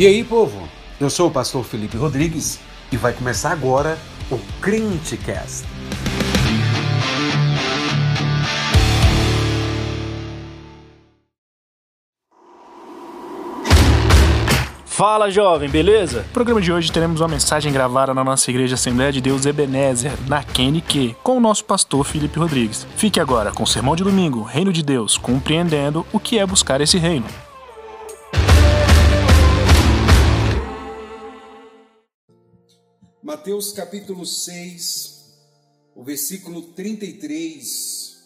E aí, povo? Eu sou o pastor Felipe Rodrigues e vai começar agora o Crentecast. Fala jovem, beleza? No programa de hoje teremos uma mensagem gravada na nossa igreja Assembleia de Deus Ebenezer, na QNQ, com o nosso pastor Felipe Rodrigues. Fique agora com o sermão de domingo, Reino de Deus, compreendendo o que é buscar esse reino. Mateus capítulo 6, o versículo 33.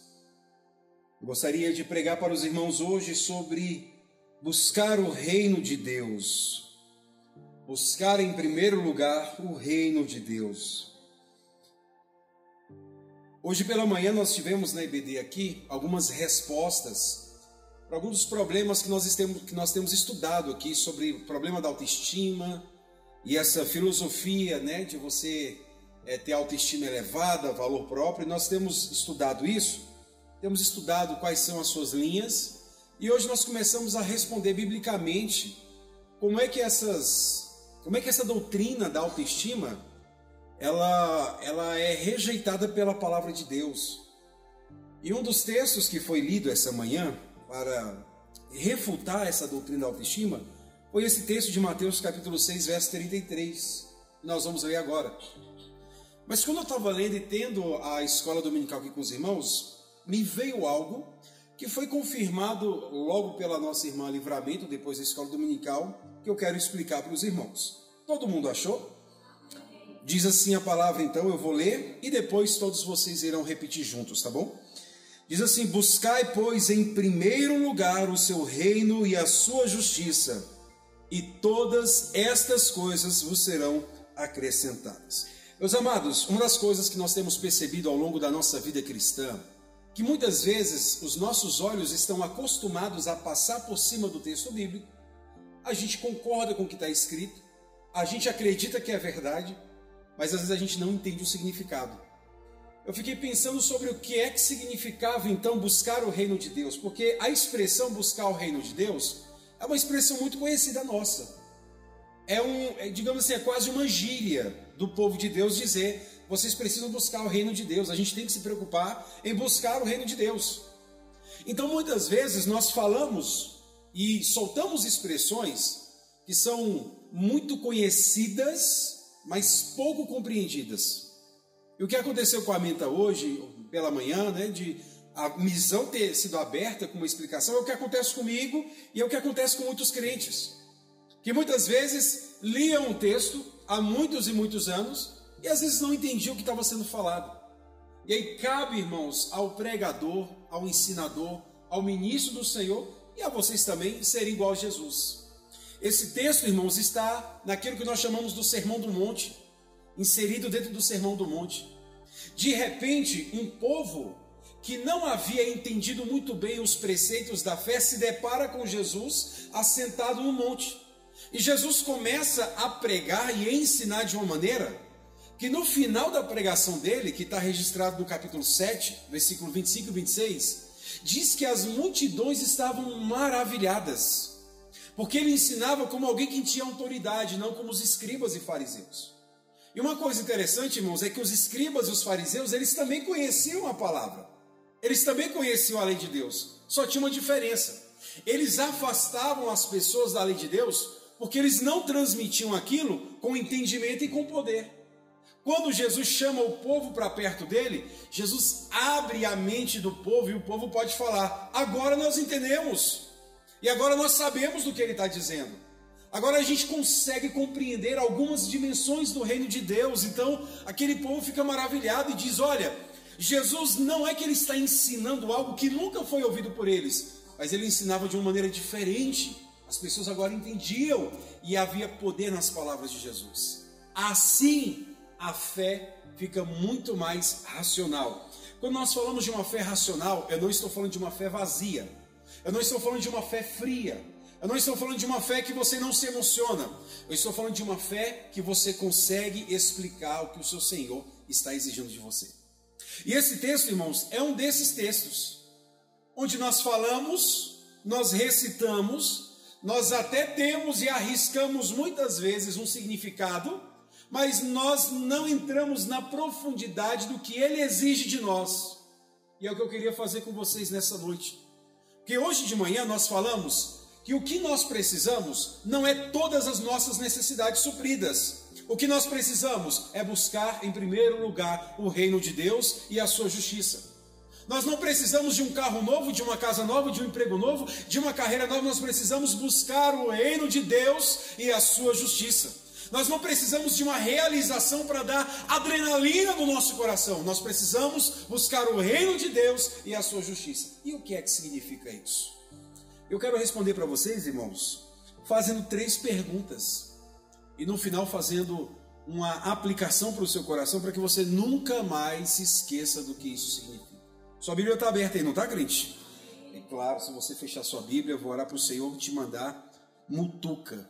Eu gostaria de pregar para os irmãos hoje sobre buscar o reino de Deus. Buscar em primeiro lugar o reino de Deus. Hoje pela manhã nós tivemos na IBD aqui algumas respostas para alguns dos problemas que nós, temos, que nós temos estudado aqui sobre o problema da autoestima, e essa filosofia né, de você é, ter autoestima elevada, valor próprio, nós temos estudado isso, temos estudado quais são as suas linhas, e hoje nós começamos a responder biblicamente como é que essas, como é que essa doutrina da autoestima ela, ela é rejeitada pela palavra de Deus. E um dos textos que foi lido essa manhã para refutar essa doutrina da autoestima foi esse texto de Mateus capítulo 6, verso 33. Nós vamos ler agora. Mas quando eu estava lendo e tendo a escola dominical aqui com os irmãos, me veio algo que foi confirmado logo pela nossa irmã Livramento, depois da escola dominical, que eu quero explicar para os irmãos. Todo mundo achou? Diz assim a palavra, então eu vou ler e depois todos vocês irão repetir juntos, tá bom? Diz assim: Buscai, pois, em primeiro lugar o seu reino e a sua justiça e todas estas coisas vos serão acrescentadas. Meus amados, uma das coisas que nós temos percebido ao longo da nossa vida cristã, que muitas vezes os nossos olhos estão acostumados a passar por cima do texto bíblico, a gente concorda com o que está escrito, a gente acredita que é verdade, mas às vezes a gente não entende o significado. Eu fiquei pensando sobre o que é que significava então buscar o reino de Deus, porque a expressão buscar o reino de Deus é uma expressão muito conhecida nossa. É um, é, digamos assim, é quase uma gíria do povo de Deus dizer: vocês precisam buscar o reino de Deus. A gente tem que se preocupar em buscar o reino de Deus. Então, muitas vezes nós falamos e soltamos expressões que são muito conhecidas, mas pouco compreendidas. E o que aconteceu com a Menta hoje, pela manhã, né, de a missão ter sido aberta com uma explicação é o que acontece comigo e é o que acontece com muitos crentes. Que muitas vezes liam um texto há muitos e muitos anos e às vezes não entendiam o que estava sendo falado. E aí cabe, irmãos, ao pregador, ao ensinador, ao ministro do Senhor e a vocês também serem igual a Jesus. Esse texto, irmãos, está naquilo que nós chamamos do Sermão do Monte, inserido dentro do Sermão do Monte. De repente, um povo que não havia entendido muito bem os preceitos da fé, se depara com Jesus assentado no monte. E Jesus começa a pregar e ensinar de uma maneira que no final da pregação dele, que está registrado no capítulo 7, versículo 25 e 26, diz que as multidões estavam maravilhadas, porque ele ensinava como alguém que tinha autoridade, não como os escribas e fariseus. E uma coisa interessante, irmãos, é que os escribas e os fariseus, eles também conheciam a palavra. Eles também conheciam a lei de Deus, só tinha uma diferença. Eles afastavam as pessoas da lei de Deus porque eles não transmitiam aquilo com entendimento e com poder. Quando Jesus chama o povo para perto dele, Jesus abre a mente do povo e o povo pode falar: agora nós entendemos, e agora nós sabemos do que ele está dizendo. Agora a gente consegue compreender algumas dimensões do reino de Deus. Então aquele povo fica maravilhado e diz: olha, Jesus não é que ele está ensinando algo que nunca foi ouvido por eles, mas ele ensinava de uma maneira diferente. As pessoas agora entendiam e havia poder nas palavras de Jesus. Assim, a fé fica muito mais racional. Quando nós falamos de uma fé racional, eu não estou falando de uma fé vazia. Eu não estou falando de uma fé fria. Eu não estou falando de uma fé que você não se emociona. Eu estou falando de uma fé que você consegue explicar o que o seu Senhor está exigindo de você. E esse texto, irmãos, é um desses textos, onde nós falamos, nós recitamos, nós até temos e arriscamos muitas vezes um significado, mas nós não entramos na profundidade do que ele exige de nós. E é o que eu queria fazer com vocês nessa noite. Porque hoje de manhã nós falamos que o que nós precisamos não é todas as nossas necessidades supridas. O que nós precisamos é buscar em primeiro lugar o reino de Deus e a sua justiça. Nós não precisamos de um carro novo, de uma casa nova, de um emprego novo, de uma carreira nova, nós precisamos buscar o reino de Deus e a sua justiça. Nós não precisamos de uma realização para dar adrenalina no nosso coração. Nós precisamos buscar o reino de Deus e a sua justiça. E o que é que significa isso? Eu quero responder para vocês, irmãos, fazendo três perguntas. E no final fazendo uma aplicação para o seu coração para que você nunca mais se esqueça do que isso significa. Sua Bíblia está aberta aí, não está, crente? É claro, se você fechar sua Bíblia, eu vou orar para o Senhor te mandar mutuca.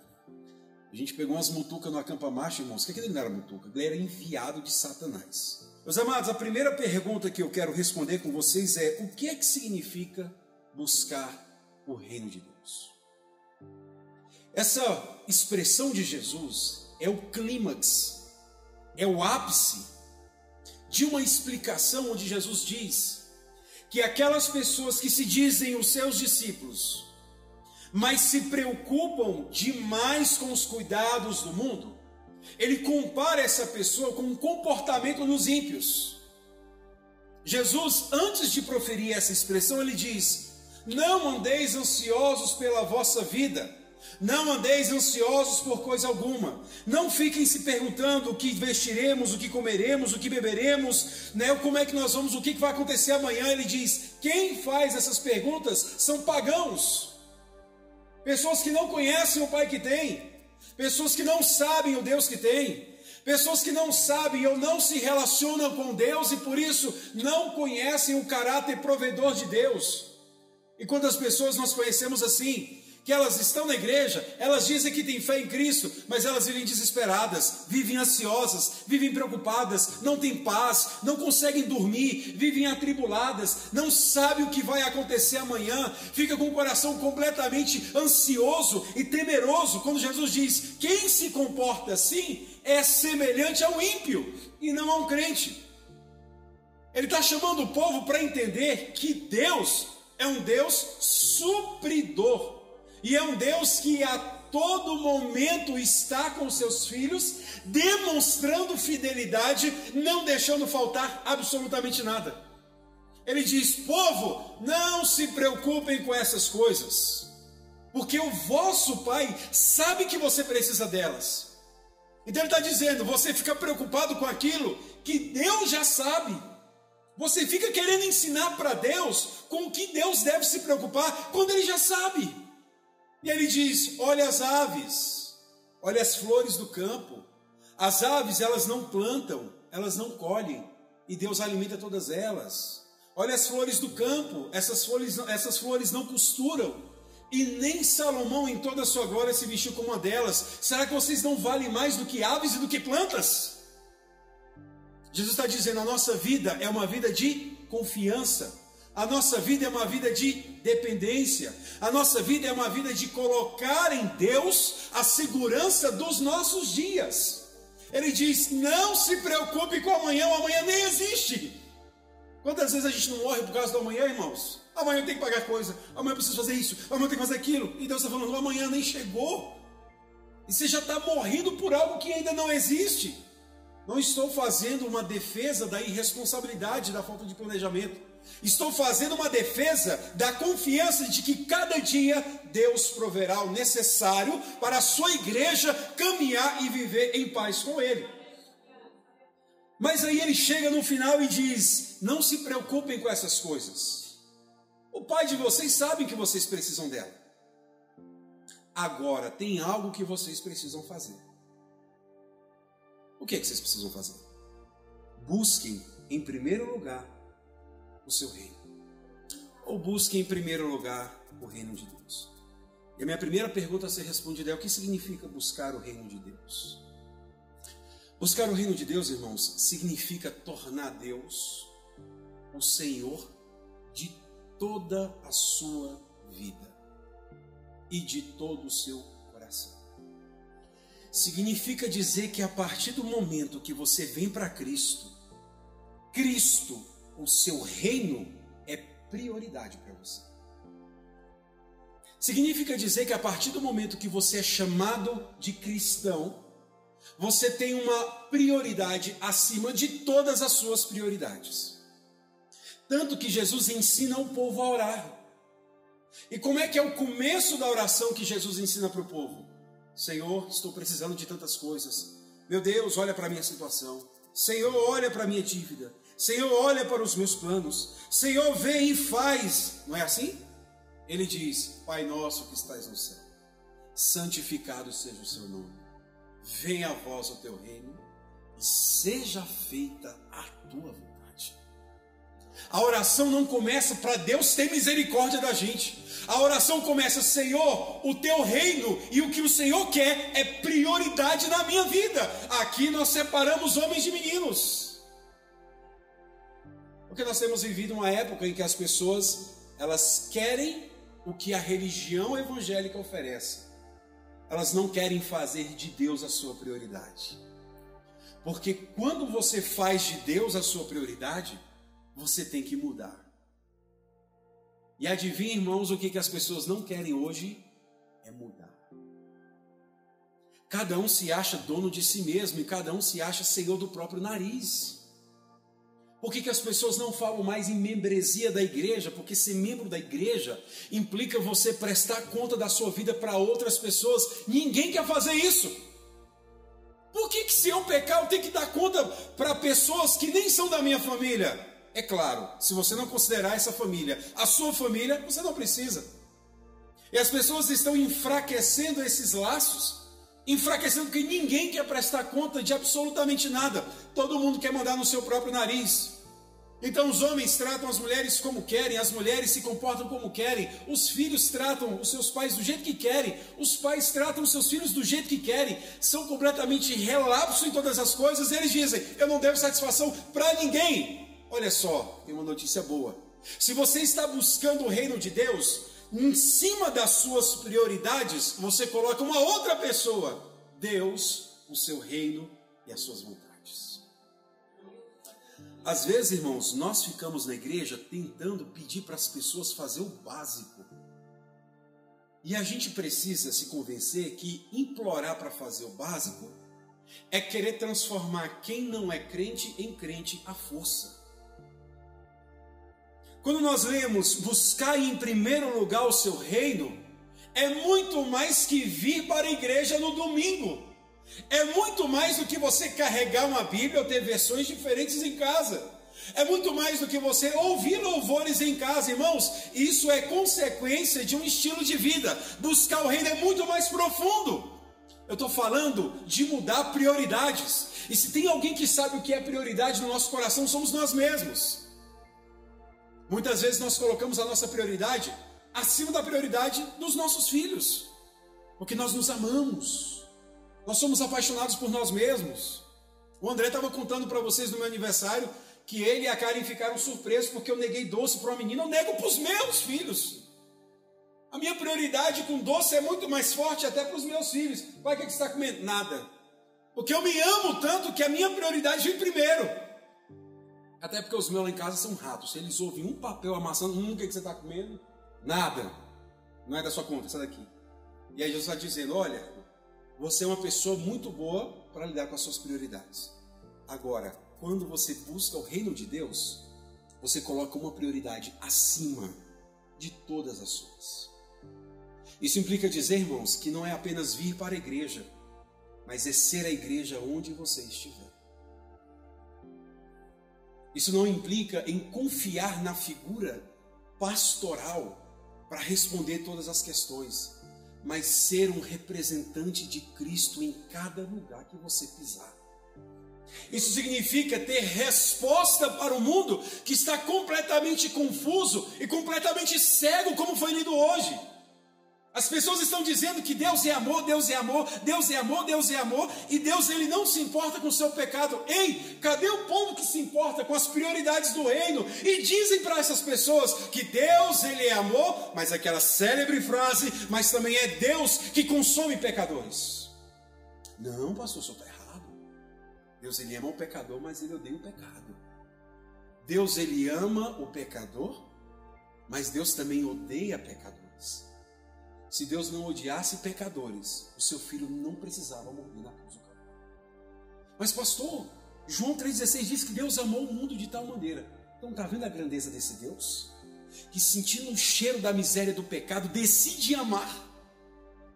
A gente pegou umas mutucas no acampa marcha, irmãos. O que, é que não era mutuca? Ele era enviado de Satanás. Meus amados, a primeira pergunta que eu quero responder com vocês é: o que é que significa buscar o reino de Deus? Essa expressão de Jesus é o clímax, é o ápice de uma explicação onde Jesus diz que aquelas pessoas que se dizem os seus discípulos, mas se preocupam demais com os cuidados do mundo, ele compara essa pessoa com um comportamento dos ímpios. Jesus, antes de proferir essa expressão, ele diz: Não andeis ansiosos pela vossa vida não andeis ansiosos por coisa alguma. Não fiquem se perguntando o que vestiremos, o que comeremos, o que beberemos, né? como é que nós vamos, o que vai acontecer amanhã. Ele diz: quem faz essas perguntas são pagãos, pessoas que não conhecem o Pai que tem, pessoas que não sabem o Deus que tem. Pessoas que não sabem ou não se relacionam com Deus e por isso não conhecem o caráter provedor de Deus. E quando as pessoas nós conhecemos assim, que elas estão na igreja, elas dizem que têm fé em Cristo, mas elas vivem desesperadas, vivem ansiosas, vivem preocupadas, não têm paz, não conseguem dormir, vivem atribuladas, não sabem o que vai acontecer amanhã, fica com o coração completamente ansioso e temeroso, quando Jesus diz: quem se comporta assim é semelhante ao ímpio e não a um crente. Ele está chamando o povo para entender que Deus é um Deus supridor. E é um Deus que a todo momento está com seus filhos, demonstrando fidelidade, não deixando faltar absolutamente nada. Ele diz: povo, não se preocupem com essas coisas, porque o vosso Pai sabe que você precisa delas. Então ele está dizendo: você fica preocupado com aquilo que Deus já sabe. Você fica querendo ensinar para Deus com o que Deus deve se preocupar quando ele já sabe. E ele diz: Olha as aves, olha as flores do campo. As aves, elas não plantam, elas não colhem, e Deus alimenta todas elas. Olha as flores do campo, essas flores, essas flores não costuram, e nem Salomão em toda a sua glória se vestiu como uma delas. Será que vocês não valem mais do que aves e do que plantas? Jesus está dizendo: a nossa vida é uma vida de confiança. A nossa vida é uma vida de dependência. A nossa vida é uma vida de colocar em Deus a segurança dos nossos dias. Ele diz: não se preocupe com amanhã, o amanhã nem existe. Quantas vezes a gente não morre por causa do amanhã, irmãos? Amanhã eu tenho que pagar coisa, amanhã eu preciso fazer isso, amanhã eu tenho que fazer aquilo. E Deus está falando: amanhã nem chegou. E você já está morrendo por algo que ainda não existe. Não estou fazendo uma defesa da irresponsabilidade, da falta de planejamento. Estou fazendo uma defesa da confiança de que cada dia Deus proverá o necessário para a sua igreja caminhar e viver em paz com Ele. Mas aí ele chega no final e diz: Não se preocupem com essas coisas. O pai de vocês sabe que vocês precisam dela. Agora tem algo que vocês precisam fazer. O que é que vocês precisam fazer? Busquem em primeiro lugar o seu reino. Ou busque em primeiro lugar o reino de Deus. E a minha primeira pergunta a ser respondida é: o que significa buscar o reino de Deus? Buscar o reino de Deus, irmãos, significa tornar Deus o Senhor de toda a sua vida. e de todo o seu coração. Significa dizer que a partir do momento que você vem para Cristo, Cristo, o seu reino, é prioridade para você. Significa dizer que a partir do momento que você é chamado de cristão, você tem uma prioridade acima de todas as suas prioridades. Tanto que Jesus ensina o povo a orar. E como é que é o começo da oração que Jesus ensina para o povo? Senhor, estou precisando de tantas coisas. Meu Deus, olha para a minha situação. Senhor, olha para a minha dívida. Senhor, olha para os meus planos. Senhor, vem e faz. Não é assim? Ele diz: Pai nosso que estás no céu, santificado seja o seu nome. Venha a vós o teu reino e seja feita a tua vontade. A oração não começa para Deus ter misericórdia da gente. A oração começa, Senhor, o teu reino e o que o Senhor quer é prioridade na minha vida. Aqui nós separamos homens de meninos. Porque nós temos vivido uma época em que as pessoas elas querem o que a religião evangélica oferece. Elas não querem fazer de Deus a sua prioridade. Porque quando você faz de Deus a sua prioridade, você tem que mudar. E adivinha, irmãos, o que, que as pessoas não querem hoje? É mudar. Cada um se acha dono de si mesmo e cada um se acha senhor do próprio nariz. Por que, que as pessoas não falam mais em membresia da igreja? Porque ser membro da igreja implica você prestar conta da sua vida para outras pessoas. Ninguém quer fazer isso. Por que, que se eu pecar, eu tenho que dar conta para pessoas que nem são da minha família? É claro, se você não considerar essa família a sua família, você não precisa. E as pessoas estão enfraquecendo esses laços, enfraquecendo porque ninguém quer prestar conta de absolutamente nada. Todo mundo quer mandar no seu próprio nariz. Então os homens tratam as mulheres como querem, as mulheres se comportam como querem, os filhos tratam os seus pais do jeito que querem, os pais tratam os seus filhos do jeito que querem, são completamente relapso em todas as coisas, e eles dizem: Eu não devo satisfação para ninguém. Olha só, tem uma notícia boa. Se você está buscando o reino de Deus, em cima das suas prioridades, você coloca uma outra pessoa, Deus, o seu reino e as suas vontades. Às vezes, irmãos, nós ficamos na igreja tentando pedir para as pessoas fazer o básico. E a gente precisa se convencer que implorar para fazer o básico é querer transformar quem não é crente em crente à força. Quando nós lemos buscar em primeiro lugar o seu reino, é muito mais que vir para a igreja no domingo. É muito mais do que você carregar uma Bíblia ou ter versões diferentes em casa. É muito mais do que você ouvir louvores em casa, irmãos. Isso é consequência de um estilo de vida. Buscar o reino é muito mais profundo. Eu estou falando de mudar prioridades. E se tem alguém que sabe o que é prioridade no nosso coração, somos nós mesmos. Muitas vezes nós colocamos a nossa prioridade acima da prioridade dos nossos filhos, porque nós nos amamos, nós somos apaixonados por nós mesmos. O André estava contando para vocês no meu aniversário que ele e a Karen ficaram surpresos porque eu neguei doce para uma menina, eu nego para os meus filhos. A minha prioridade com doce é muito mais forte até para os meus filhos. Pai, o que você está comendo? Nada. Porque eu me amo tanto que a minha prioridade vem primeiro. Até porque os meus lá em casa são ratos. Eles ouvem um papel amassando, hum, o que, que você está comendo? Nada. Não é da sua conta, sai daqui. E aí Jesus está dizendo: olha, você é uma pessoa muito boa para lidar com as suas prioridades. Agora, quando você busca o reino de Deus, você coloca uma prioridade acima de todas as suas. Isso implica dizer, irmãos, que não é apenas vir para a igreja, mas é ser a igreja onde você estiver. Isso não implica em confiar na figura pastoral para responder todas as questões, mas ser um representante de Cristo em cada lugar que você pisar. Isso significa ter resposta para o mundo que está completamente confuso e completamente cego, como foi lido hoje. As pessoas estão dizendo que Deus é amor, Deus é amor, Deus é amor, Deus é amor, e Deus ele não se importa com o seu pecado. Ei, cadê o povo que se importa com as prioridades do reino? E dizem para essas pessoas que Deus ele é amor, mas aquela célebre frase, mas também é Deus que consome pecadores. Não, pastor, o senhor está errado. Deus ele ama o pecador, mas ele odeia o pecado. Deus ele ama o pecador, mas Deus também odeia pecadores. Se Deus não odiasse pecadores, o seu filho não precisava morrer na cruz do Calvário. Mas, pastor, João 3,16 diz que Deus amou o mundo de tal maneira. Então, está vendo a grandeza desse Deus? Que sentindo o cheiro da miséria do pecado, decide amar.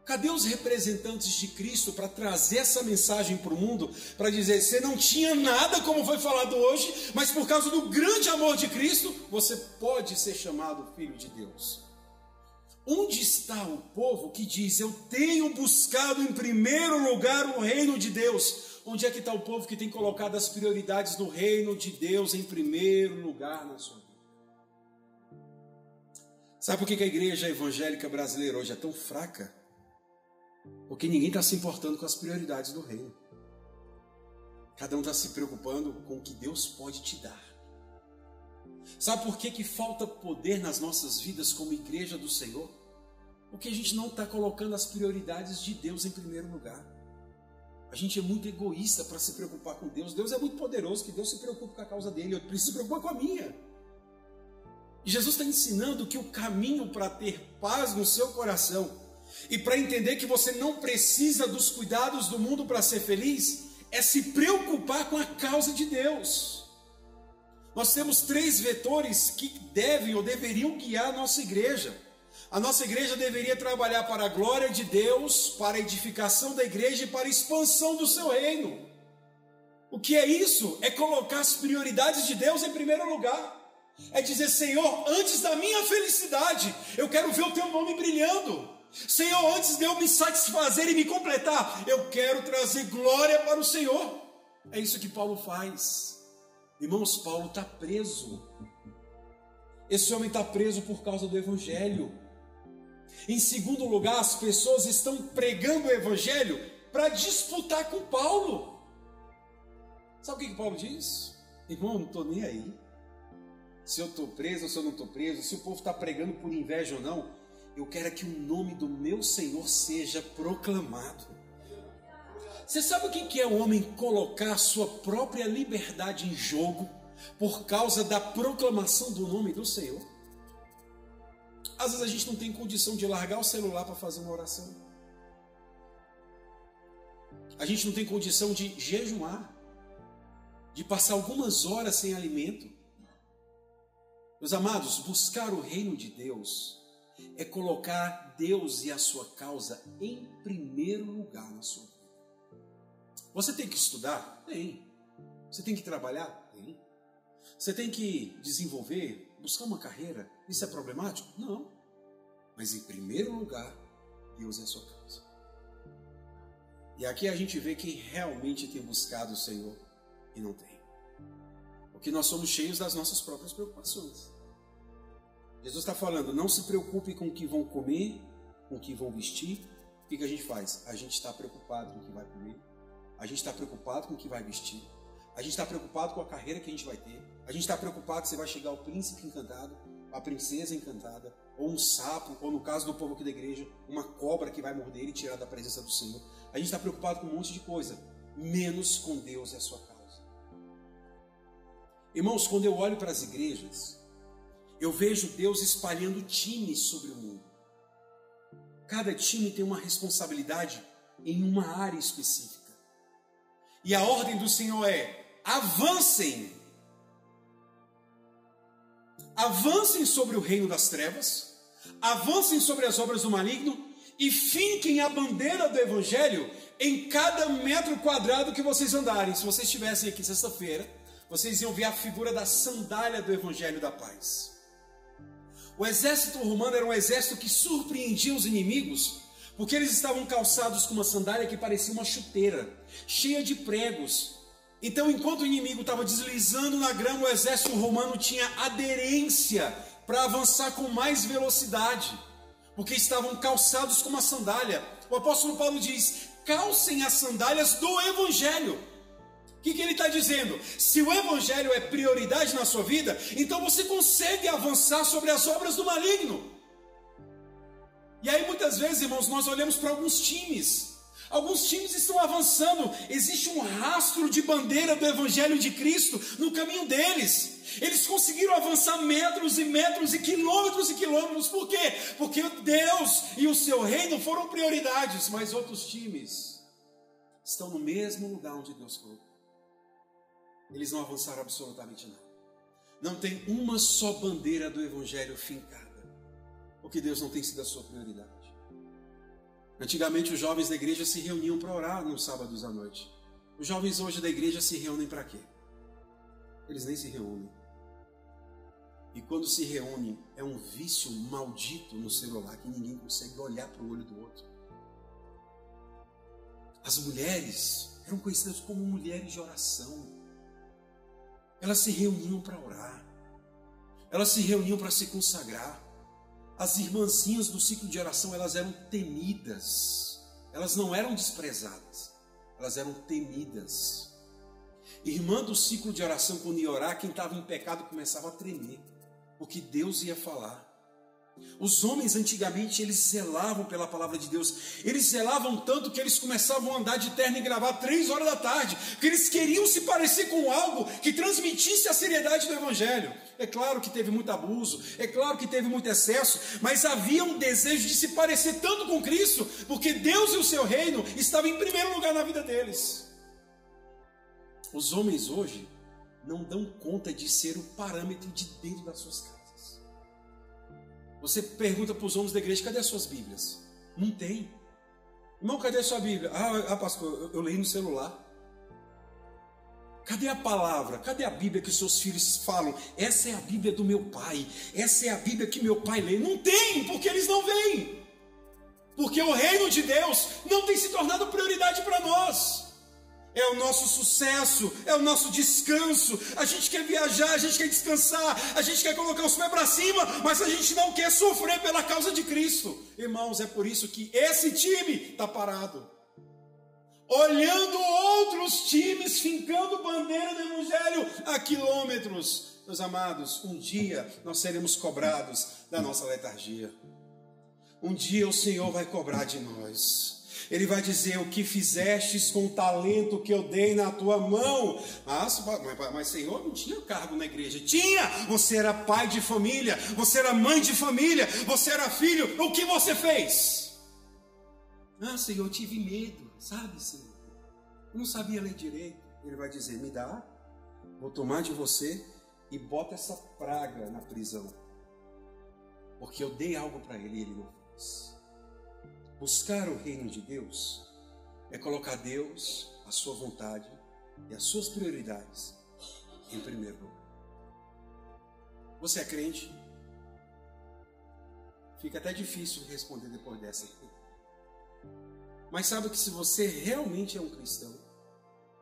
Cadê os representantes de Cristo para trazer essa mensagem para o mundo? Para dizer, você não tinha nada, como foi falado hoje, mas por causa do grande amor de Cristo, você pode ser chamado filho de Deus. Onde está o povo que diz: Eu tenho buscado em primeiro lugar o reino de Deus? Onde é que está o povo que tem colocado as prioridades do reino de Deus em primeiro lugar na sua vida? Sabe por que a igreja evangélica brasileira hoje é tão fraca? Porque ninguém está se importando com as prioridades do reino. Cada um está se preocupando com o que Deus pode te dar. Sabe por que, que falta poder nas nossas vidas como igreja do Senhor? Porque a gente não está colocando as prioridades de Deus em primeiro lugar. A gente é muito egoísta para se preocupar com Deus. Deus é muito poderoso, que Deus se preocupe com a causa dele. Eu preciso se preocupar com a minha. E Jesus está ensinando que o caminho para ter paz no seu coração e para entender que você não precisa dos cuidados do mundo para ser feliz é se preocupar com a causa de Deus. Nós temos três vetores que devem ou deveriam guiar a nossa igreja. A nossa igreja deveria trabalhar para a glória de Deus, para a edificação da igreja e para a expansão do seu reino. O que é isso? É colocar as prioridades de Deus em primeiro lugar. É dizer, Senhor, antes da minha felicidade, eu quero ver o teu nome brilhando. Senhor, antes de eu me satisfazer e me completar, eu quero trazer glória para o Senhor. É isso que Paulo faz. Irmãos, Paulo está preso. Esse homem está preso por causa do Evangelho. Em segundo lugar, as pessoas estão pregando o evangelho para disputar com Paulo. Sabe o que, Paulo diz? Irmão, eu não estou nem aí. Se eu estou preso ou se eu não estou preso, se o povo está pregando por inveja ou não, eu quero que o nome do meu Senhor seja proclamado. Você sabe o que é o homem colocar a sua própria liberdade em jogo por causa da proclamação do nome do Senhor? Às vezes a gente não tem condição de largar o celular para fazer uma oração. A gente não tem condição de jejuar, de passar algumas horas sem alimento. Meus amados, buscar o reino de Deus é colocar Deus e a sua causa em primeiro lugar na sua vida. Você tem que estudar? Tem. Você tem que trabalhar? Tem. Você tem que desenvolver, buscar uma carreira? Isso é problemático? Não. Mas em primeiro lugar, Deus é a sua causa. E aqui a gente vê quem realmente tem buscado o Senhor e não tem. Porque nós somos cheios das nossas próprias preocupações. Jesus está falando, não se preocupe com o que vão comer, com o que vão vestir. O que a gente faz? A gente está preocupado com o que vai comer, a gente está preocupado com o que vai vestir, a gente está preocupado com a carreira que a gente vai ter, a gente está preocupado se vai chegar o príncipe encantado, a princesa encantada, ou um sapo, ou no caso do povo aqui da igreja, uma cobra que vai morder e tirar da presença do Senhor. A gente está preocupado com um monte de coisa, menos com Deus e a sua causa. Irmãos, quando eu olho para as igrejas, eu vejo Deus espalhando times sobre o mundo. Cada time tem uma responsabilidade em uma área específica. E a ordem do Senhor é: avancem avancem sobre o reino das trevas, avancem sobre as obras do maligno e finquem a bandeira do evangelho em cada metro quadrado que vocês andarem. Se vocês estivessem aqui sexta-feira, vocês iam ver a figura da sandália do evangelho da paz. O exército romano era um exército que surpreendia os inimigos, porque eles estavam calçados com uma sandália que parecia uma chuteira, cheia de pregos, então, enquanto o inimigo estava deslizando na grama, o exército romano tinha aderência para avançar com mais velocidade. porque estavam calçados com uma sandália. O apóstolo Paulo diz: calcem as sandálias do Evangelho. O que, que ele está dizendo? Se o Evangelho é prioridade na sua vida, então você consegue avançar sobre as obras do maligno. E aí muitas vezes, irmãos, nós olhamos para alguns times. Alguns times estão avançando, existe um rastro de bandeira do Evangelho de Cristo no caminho deles. Eles conseguiram avançar metros e metros e quilômetros e quilômetros. Por quê? Porque Deus e o seu reino foram prioridades, mas outros times estão no mesmo lugar onde Deus colocou. Eles não avançaram absolutamente nada. Não tem uma só bandeira do evangelho fincada. Porque Deus não tem sido a sua prioridade. Antigamente os jovens da igreja se reuniam para orar nos sábados à noite. Os jovens hoje da igreja se reúnem para quê? Eles nem se reúnem. E quando se reúnem, é um vício maldito no celular que ninguém consegue olhar para o olho do outro. As mulheres eram conhecidas como mulheres de oração. Elas se reuniam para orar. Elas se reuniam para se consagrar. As irmãzinhas do ciclo de oração, elas eram temidas. Elas não eram desprezadas. Elas eram temidas. Irmã do ciclo de oração, quando ia orar, quem estava em pecado começava a tremer porque Deus ia falar. Os homens antigamente eles zelavam pela palavra de Deus, eles zelavam tanto que eles começavam a andar de terno e gravar três horas da tarde, porque eles queriam se parecer com algo que transmitisse a seriedade do Evangelho. É claro que teve muito abuso, é claro que teve muito excesso, mas havia um desejo de se parecer tanto com Cristo, porque Deus e o seu reino estavam em primeiro lugar na vida deles. Os homens hoje não dão conta de ser o parâmetro de dentro das suas casas. Você pergunta para os homens da igreja: cadê as suas Bíblias? Não tem. Irmão, cadê a sua Bíblia? Ah, ah pastor, eu, eu leio no celular. Cadê a palavra? Cadê a Bíblia que seus filhos falam? Essa é a Bíblia do meu pai. Essa é a Bíblia que meu pai lê. Não tem, porque eles não vêm. Porque o reino de Deus não tem se tornado prioridade para nós é o nosso sucesso, é o nosso descanso. A gente quer viajar, a gente quer descansar, a gente quer colocar os pés para cima, mas a gente não quer sofrer pela causa de Cristo. Irmãos, é por isso que esse time está parado. Olhando outros times fincando bandeira do Evangelho a quilômetros. Meus amados, um dia nós seremos cobrados da nossa letargia. Um dia o Senhor vai cobrar de nós. Ele vai dizer: O que fizestes com o talento que eu dei na tua mão? Mas, mas, mas, Senhor, não tinha cargo na igreja. Tinha! Você era pai de família, você era mãe de família, você era filho. O que você fez? Ah, Senhor, eu tive medo, sabe, Senhor? Eu não sabia ler direito. Ele vai dizer: Me dá, vou tomar de você e bota essa praga na prisão. Porque eu dei algo para ele e ele não fez. Buscar o reino de Deus é colocar Deus, a sua vontade e as suas prioridades em primeiro lugar. Você é crente? Fica até difícil responder depois dessa aqui. Mas sabe que se você realmente é um cristão,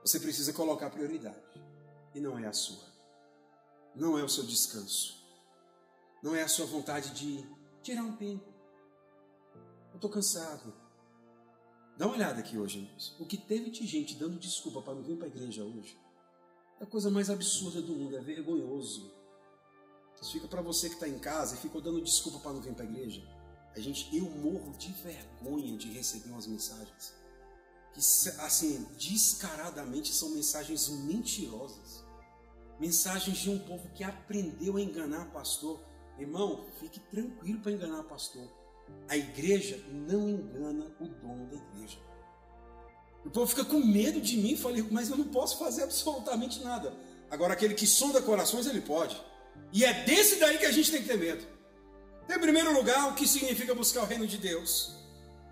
você precisa colocar prioridade. E não é a sua. Não é o seu descanso. Não é a sua vontade de tirar um tempo eu estou cansado. Dá uma olhada aqui hoje. O que teve de gente dando desculpa para não vir para a igreja hoje é a coisa mais absurda do mundo, é vergonhoso. Isso fica para você que está em casa e ficou dando desculpa para não vir para a igreja. A gente, eu morro de vergonha de receber umas mensagens que, assim, descaradamente são mensagens mentirosas. Mensagens de um povo que aprendeu a enganar pastor. Irmão, fique tranquilo para enganar pastor. A igreja não engana o dono da igreja. O povo fica com medo de mim, falei, mas eu não posso fazer absolutamente nada. Agora, aquele que sonda corações, ele pode. E é desse daí que a gente tem que ter medo. Em primeiro lugar, o que significa buscar o reino de Deus?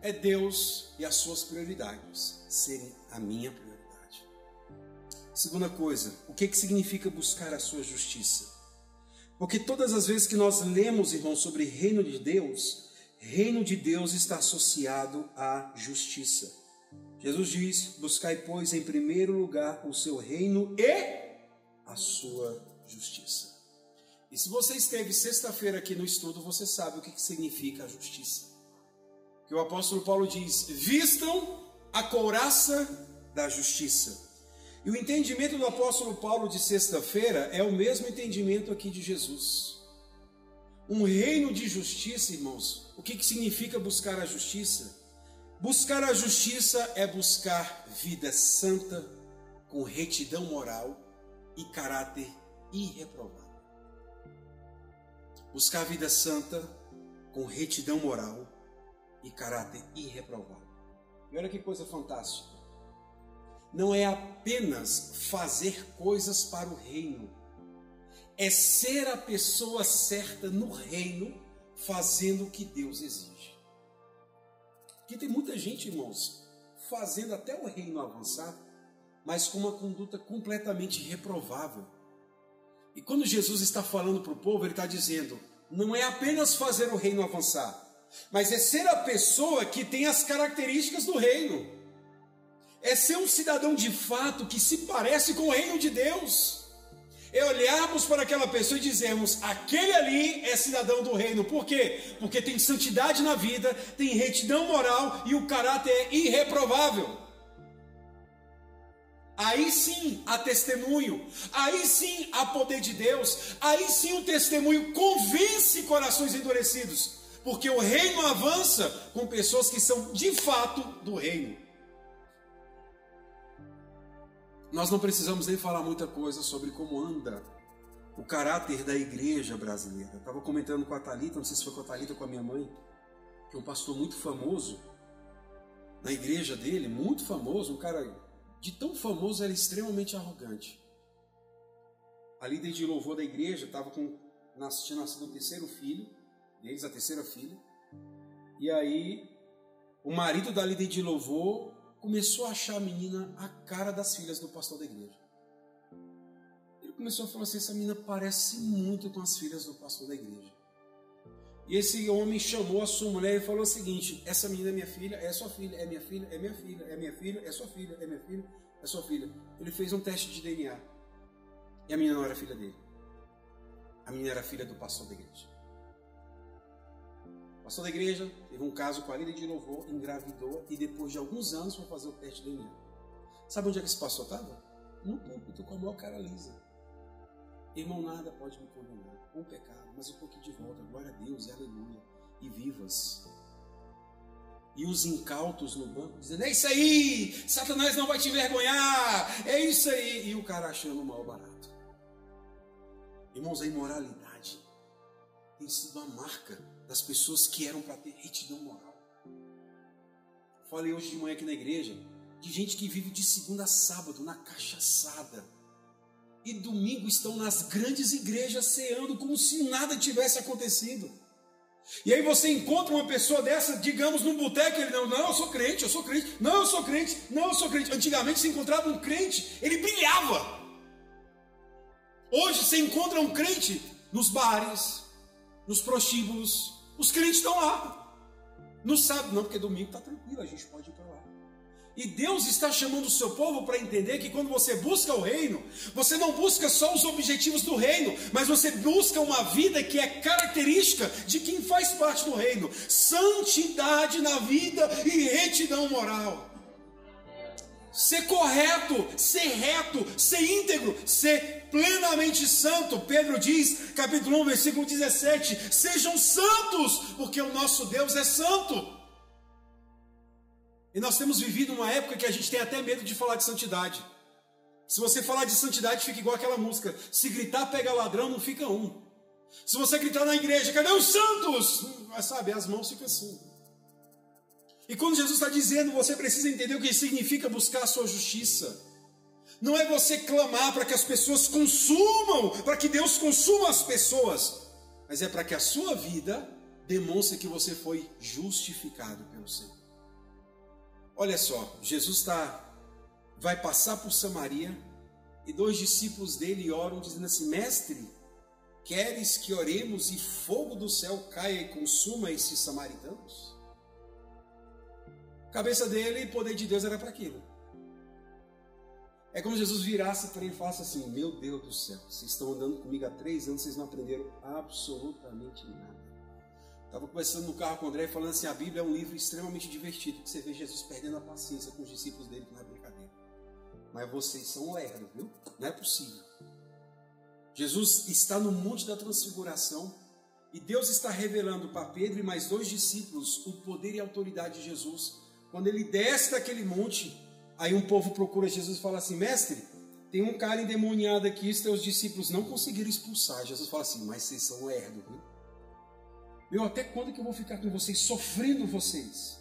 É Deus e as suas prioridades serem a minha prioridade. Segunda coisa, o que, que significa buscar a sua justiça? Porque todas as vezes que nós lemos, irmãos, sobre reino de Deus, Reino de Deus está associado à justiça. Jesus diz: Buscai, pois, em primeiro lugar o seu reino e a sua justiça. E se você esteve sexta-feira aqui no estudo, você sabe o que significa a justiça. que o apóstolo Paulo diz: vistam a couraça da justiça. E o entendimento do apóstolo Paulo de sexta-feira é o mesmo entendimento aqui de Jesus. Um reino de justiça, irmãos. O que, que significa buscar a justiça? Buscar a justiça é buscar vida santa, com retidão moral e caráter irreprovável. Buscar vida santa com retidão moral e caráter irreprovável. E olha que coisa fantástica. Não é apenas fazer coisas para o reino, é ser a pessoa certa no reino, fazendo o que Deus exige. Porque tem muita gente, irmãos, fazendo até o reino avançar, mas com uma conduta completamente reprovável. E quando Jesus está falando para o povo, ele está dizendo: não é apenas fazer o reino avançar, mas é ser a pessoa que tem as características do reino. É ser um cidadão de fato que se parece com o reino de Deus. É olharmos para aquela pessoa e dizermos: aquele ali é cidadão do reino. Por quê? Porque tem santidade na vida, tem retidão moral e o caráter é irreprovável. Aí sim há testemunho, aí sim há poder de Deus, aí sim o testemunho convence corações endurecidos, porque o reino avança com pessoas que são de fato do reino. Nós não precisamos nem falar muita coisa sobre como anda o caráter da igreja brasileira. Eu estava comentando com a Thalita, não sei se foi com a Thalita ou com a minha mãe, que é um pastor muito famoso na igreja dele, muito famoso, um cara de tão famoso era extremamente arrogante. A líder de louvor da igreja estava com tinha nascido o terceiro filho, deles a terceira filha. E aí o marido da líder de louvor começou a achar a menina a cara das filhas do pastor da igreja. Ele começou a falar assim: essa menina parece muito com as filhas do pastor da igreja. E esse homem chamou a sua mulher e falou o seguinte: essa menina é minha filha, é sua filha, é minha filha, é minha filha, é minha filha, é sua filha, é minha filha, é sua filha. Ele fez um teste de DNA. E a menina não era filha dele. A menina era filha do pastor da igreja. O pastor da igreja teve um caso com a líder de louvor, engravidou e depois de alguns anos foi fazer o teste de DNA. Sabe onde é que esse pastor estava? No púlpito com a maior cara lisa. Irmão, nada pode me condenar. Um pecado, mas estou aqui de volta. Glória a Deus e aleluia. E vivas. E os incautos no banco dizendo: É isso aí! Satanás não vai te envergonhar! É isso aí! E o cara achando mal barato. Irmãos, a imoralidade tem sido a marca das pessoas que eram para ter retidão moral. Falei hoje de manhã aqui na igreja de gente que vive de segunda a sábado na cachaçada e domingo estão nas grandes igrejas ceando como se nada tivesse acontecido. E aí você encontra uma pessoa dessa, digamos, num boteco, ele não, não, eu sou crente, eu sou crente, não, eu sou crente, não, eu sou crente. Antigamente você encontrava um crente, ele brilhava. Hoje você encontra um crente nos bares, nos prostíbulos, os crentes estão lá. Não sabe, não, porque domingo está tranquilo, a gente pode ir para lá. E Deus está chamando o seu povo para entender que quando você busca o reino, você não busca só os objetivos do reino, mas você busca uma vida que é característica de quem faz parte do reino: santidade na vida e retidão moral. Ser correto, ser reto, ser íntegro, ser plenamente santo. Pedro diz, capítulo 1, versículo 17: Sejam santos, porque o nosso Deus é santo. E nós temos vivido uma época que a gente tem até medo de falar de santidade. Se você falar de santidade, fica igual aquela música. Se gritar, pega ladrão, não fica um. Se você gritar na igreja, cadê os santos? Mas sabe, as mãos ficam assim. E quando Jesus está dizendo, você precisa entender o que significa buscar a sua justiça. Não é você clamar para que as pessoas consumam, para que Deus consuma as pessoas, mas é para que a sua vida demonstre que você foi justificado pelo Senhor. Olha só, Jesus está vai passar por Samaria e dois discípulos dele oram dizendo assim: Mestre, queres que oremos e fogo do céu caia e consuma esses samaritanos? A cabeça dele e poder de Deus era para aquilo. É como Jesus virasse para ele e falasse assim: Meu Deus do céu, vocês estão andando comigo há três anos, vocês não aprenderam absolutamente nada. Estava conversando no carro com o André falando assim: a Bíblia é um livro extremamente divertido, que você vê Jesus perdendo a paciência com os discípulos dele, que não é brincadeira. Mas vocês são lerdos, viu? Não é possível. Jesus está no Monte da Transfiguração e Deus está revelando para Pedro e mais dois discípulos o poder e autoridade de Jesus. Quando ele desce daquele monte, aí um povo procura Jesus e fala assim: Mestre, tem um cara endemoniado aqui, os teus discípulos não conseguiram expulsar. Jesus fala assim: Mas vocês são lerdos, viu? Meu, até quando que eu vou ficar com vocês, sofrendo vocês?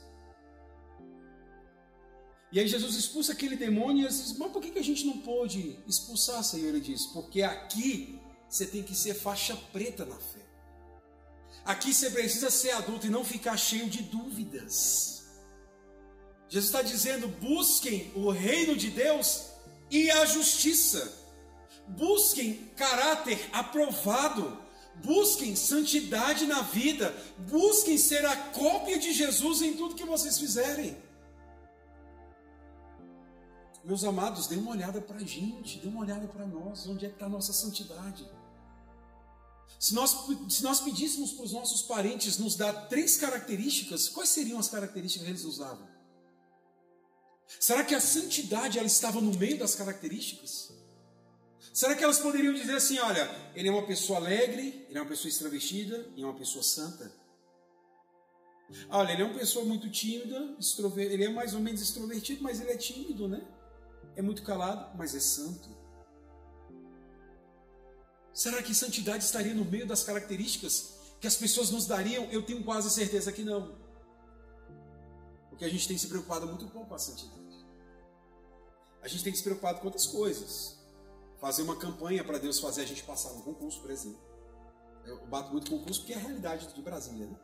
E aí Jesus expulsa aquele demônio e diz, mas por que, que a gente não pôde expulsar, Senhor? Ele diz, porque aqui você tem que ser faixa preta na fé. Aqui você precisa ser adulto e não ficar cheio de dúvidas. Jesus está dizendo: busquem o reino de Deus e a justiça. Busquem caráter aprovado. Busquem santidade na vida. Busquem ser a cópia de Jesus em tudo que vocês fizerem. Meus amados, dê uma olhada para a gente, dê uma olhada para nós, onde é que está a nossa santidade. Se nós, se nós pedíssemos para os nossos parentes nos dar três características, quais seriam as características que eles nos davam? Será que a santidade ela estava no meio das características? Será que elas poderiam dizer assim: olha, ele é uma pessoa alegre, ele é uma pessoa extravestida e é uma pessoa santa? Olha, ele é uma pessoa muito tímida, ele é mais ou menos extrovertido, mas ele é tímido, né? É muito calado, mas é santo. Será que santidade estaria no meio das características que as pessoas nos dariam? Eu tenho quase certeza que não. Porque a gente tem se preocupado muito pouco com a santidade. A gente tem se preocupado com outras coisas fazer uma campanha para Deus fazer a gente passar no concurso, por exemplo. Eu bato muito concurso porque é a realidade de Brasília, né?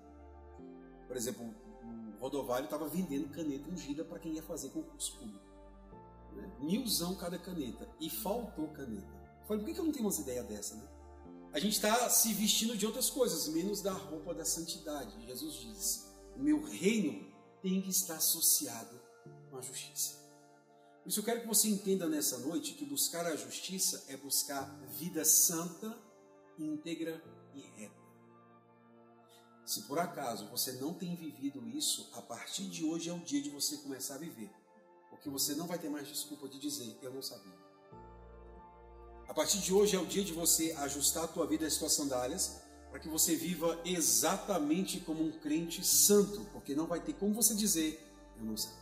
Por exemplo, o Rodovalho estava vendendo caneta ungida para quem ia fazer concurso público. Né? Milzão cada caneta. E faltou caneta. Eu falei, por que eu não tenho uma ideia dessa, né? A gente está se vestindo de outras coisas, menos da roupa da santidade. Jesus diz: o meu reino tem que estar associado com a justiça. Por isso eu quero que você entenda nessa noite que buscar a justiça é buscar vida santa, íntegra e reta. Se por acaso você não tem vivido isso, a partir de hoje é o dia de você começar a viver. Porque você não vai ter mais desculpa de dizer, eu não sabia. A partir de hoje é o dia de você ajustar a tua vida às tuas sandálias, para que você viva exatamente como um crente santo, porque não vai ter como você dizer, eu não sabia.